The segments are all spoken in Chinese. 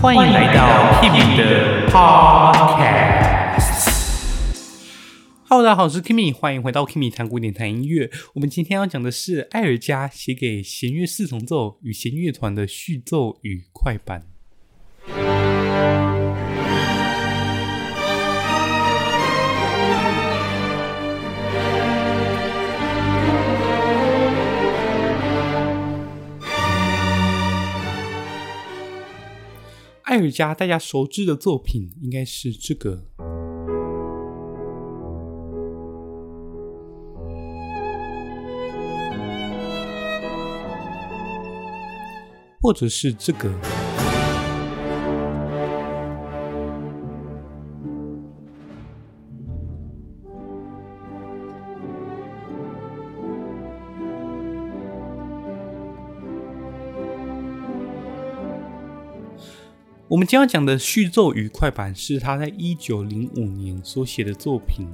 欢迎来到 Kimi 的 Podcast。Hello，大家好，我是 Kimi，欢迎回到 Kimi 谈古典谈音乐。我们今天要讲的是艾尔加写给弦乐四重奏与弦乐团的序奏与快板。汉语家大家熟知的作品应该是这个，或者是这个。我们将要讲的序奏与快板是他在一九零五年所写的作品。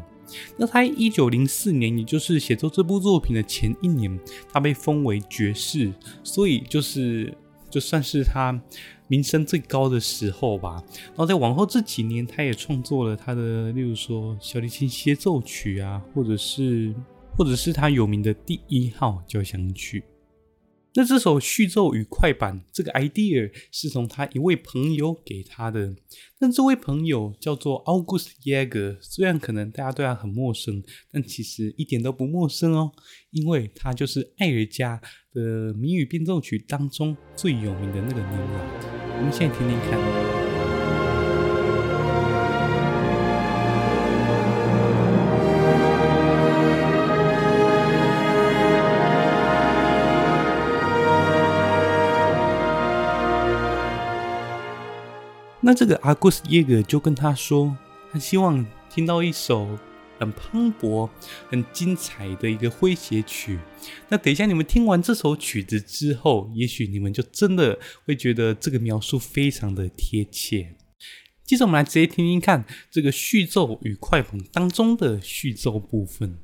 那他一九零四年，也就是写作这部作品的前一年，他被封为爵士，所以就是就算是他名声最高的时候吧。然后在往后这几年，他也创作了他的，例如说小提琴协奏曲啊，或者是或者是他有名的第一号交响曲。那这首序奏与快板这个 idea 是从他一位朋友给他的，但这位朋友叫做 August Jaeger，虽然可能大家对他很陌生，但其实一点都不陌生哦，因为他就是爱尔加的谜语变奏曲当中最有名的那个牛郎。我们现在听听看。这个阿古斯耶格就跟他说，他希望听到一首很磅礴、很精彩的一个诙谐曲。那等一下你们听完这首曲子之后，也许你们就真的会觉得这个描述非常的贴切。接着我们来直接听听看这个序奏与快板当中的序奏部分。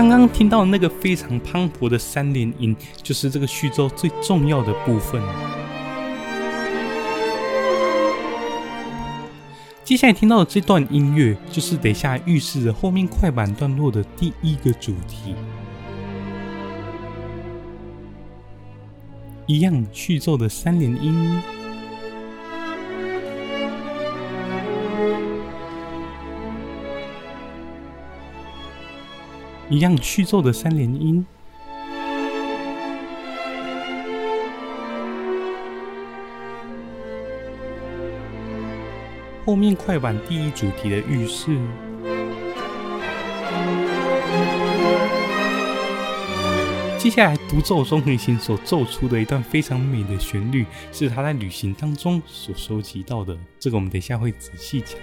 刚刚听到那个非常磅礴的三连音，就是这个序奏最重要的部分。接下来听到的这段音乐，就是等一下预示着后面快板段落的第一个主题。一样序奏的三连音。一样序奏的三连音，后面快板第一主题的预示。接下来独奏中提琴所奏出的一段非常美的旋律，是他在旅行当中所收集到的。这个我们等一下会仔细讲。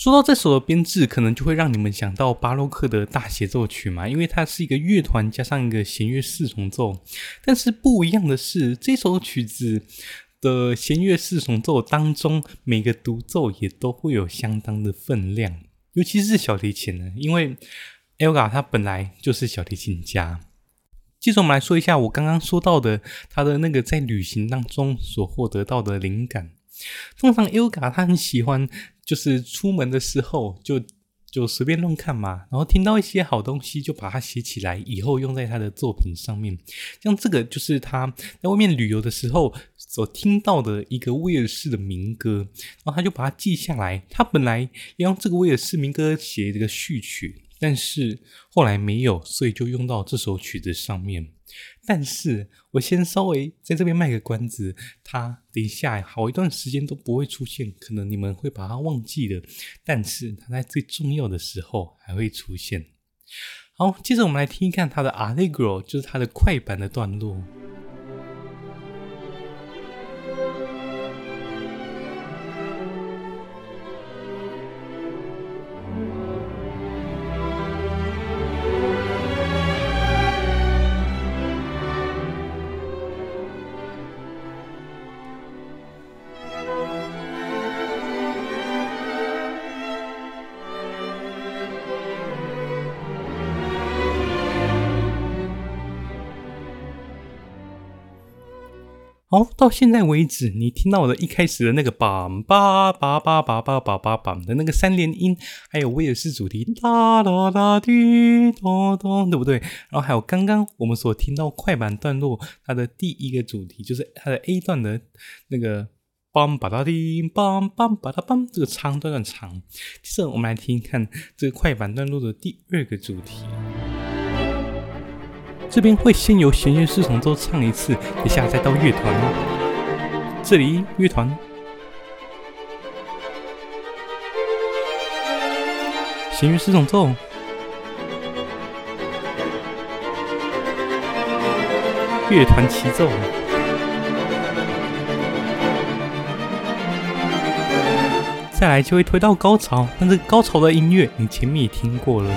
说到这首的编制，可能就会让你们想到巴洛克的大协奏曲嘛，因为它是一个乐团加上一个弦乐四重奏。但是不一样的是，这首曲子的弦乐四重奏当中，每个独奏也都会有相当的分量，尤其是小提琴呢，因为 Elga 他本来就是小提琴家。接着我们来说一下我刚刚说到的他的那个在旅行当中所获得到的灵感。通常 Elga 他很喜欢。就是出门的时候就就随便乱看嘛，然后听到一些好东西就把它写起来，以后用在他的作品上面。像这个就是他在外面旅游的时候所听到的一个威尔士的民歌，然后他就把它记下来。他本来要用这个威尔士民歌写这个序曲，但是后来没有，所以就用到这首曲子上面。但是我先稍微在这边卖个关子，它等一下好一段时间都不会出现，可能你们会把它忘记了。但是它在最重要的时候还会出现。好，接着我们来听一看它的 Allegro，就是它的快板的段落。哦到现在为止你听到我的一开始的那个榜吧榜榜榜榜榜榜的那个三连音还有威尔士主题啦啦啦滴咚咚对不对？然后还有刚刚我们所听到快板段落它的第一个主题就是它的 a 段的那个梆邦哒滴梆梆邦哒这个长段段长。接着我们来听看这个快板段落的第二个主题。这边会先由弦乐四重奏唱一次，接下再到乐团。这里乐团，弦乐四重奏，乐团齐奏，再来就会推到高潮。但是高潮的音乐你前面也听过了。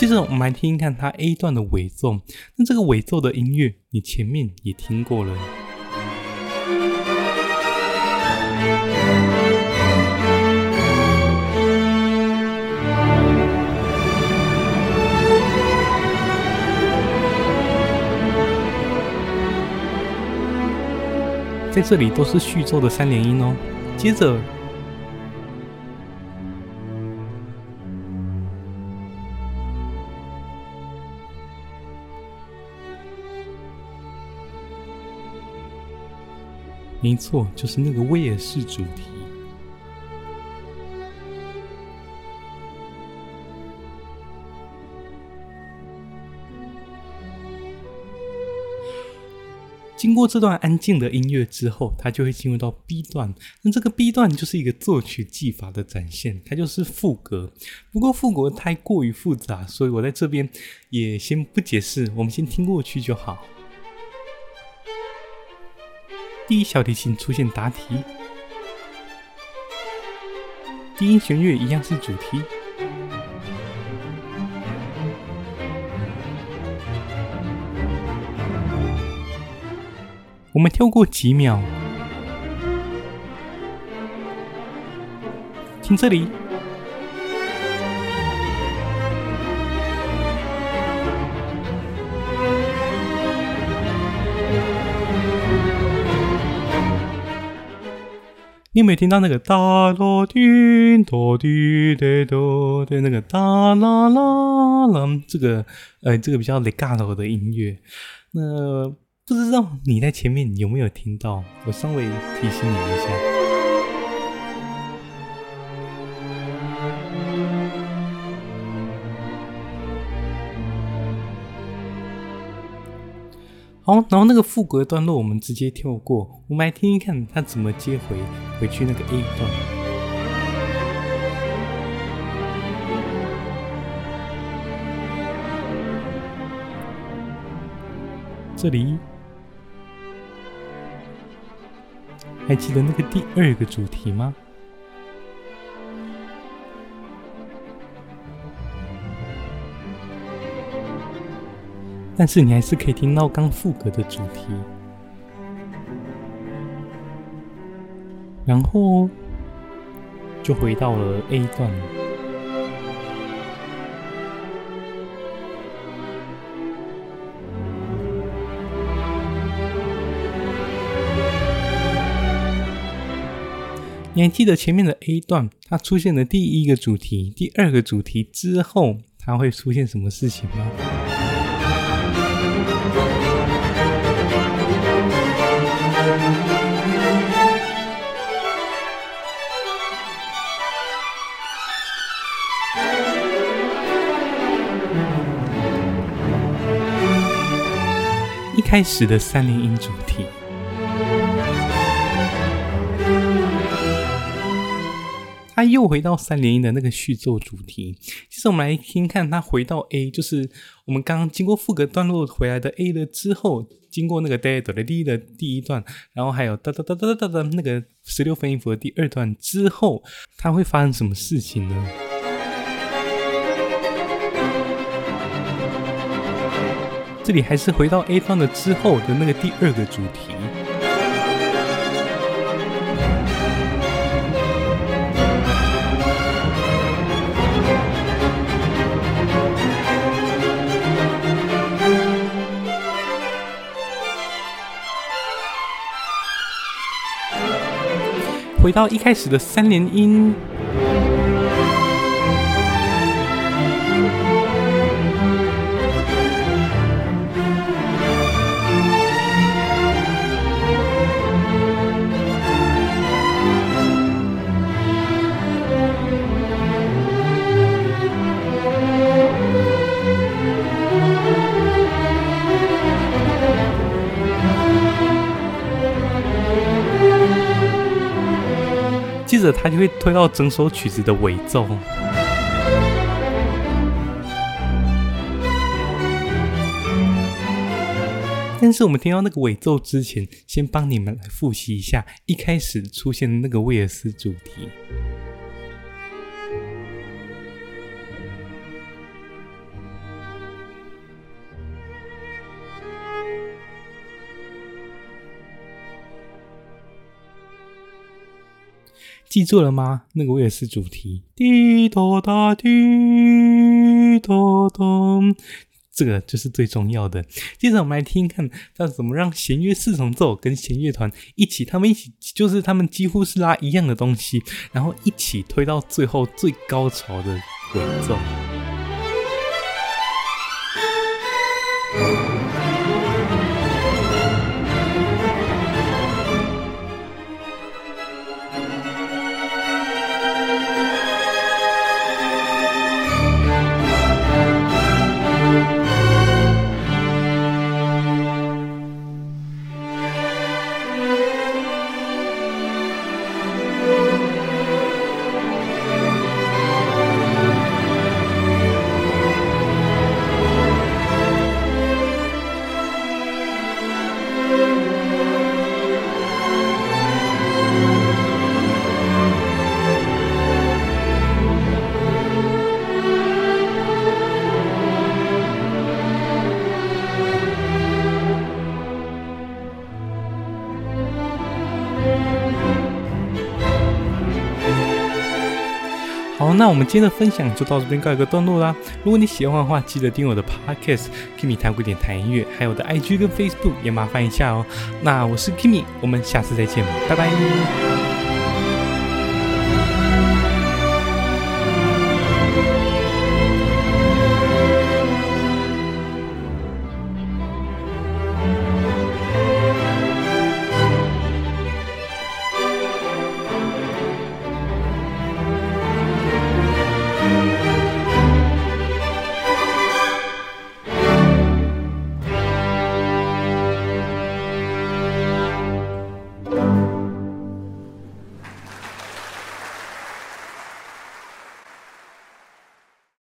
接着我们来听一看它 A 段的尾奏。那这个尾奏的音乐，你前面也听过了。在这里都是序奏的三连音哦。接着。没错，就是那个威尔士主题。经过这段安静的音乐之后，它就会进入到 B 段。那这个 B 段就是一个作曲技法的展现，它就是副歌。不过副歌太过于复杂，所以我在这边也先不解释，我们先听过去就好。第一小提琴出现答题，低音弦乐一样是主题。我们跳过几秒，听这里。你有没有听到那个哒啰滴哆滴哒哆对，那个哒啦啦啦，这个呃，这个比较 legato 的音乐。那不知道你在前面有没有听到？我稍微提醒你一下。好，然后那个副歌段落我们直接跳过，我们来听一看他怎么接回回去那个 A 段。这里还记得那个第二个主题吗？但是你还是可以听到刚副歌的主题，然后就回到了 A 段。你还记得前面的 A 段，它出现的第一个主题、第二个主题之后，它会出现什么事情吗？一开始的三连音主题。他又回到三连音的那个序奏主题。其实我们来听看，他回到 A，就是我们刚刚经过副歌段落回来的 A 了之后，经过那个 D 哆来咪的第一段，然后还有哒哒哒哒哒哒的那个十六分音符的第二段之后，它会发生什么事情呢？这里还是回到 A 段的之后的那个第二个主题。回到一开始的三连音。着，他就会推到整首曲子的尾奏。但是，我们听到那个尾奏之前，先帮你们来复习一下一开始出现的那个威尔斯主题。记住了吗？那个我也是主题，滴答答滴答答，这个就是最重要的。接着我们来听看，他怎么让弦乐四重奏跟弦乐团一起，他们一起就是他们几乎是拉一样的东西，然后一起推到最后最高潮的尾奏。那我们今天的分享就到这边告一个段落啦。如果你喜欢的话，记得订阅我的 Podcast Kimi 谈古典谈音乐，还有我的 IG 跟 Facebook 也麻烦一下哦。那我是 Kimi，我们下次再见，拜拜。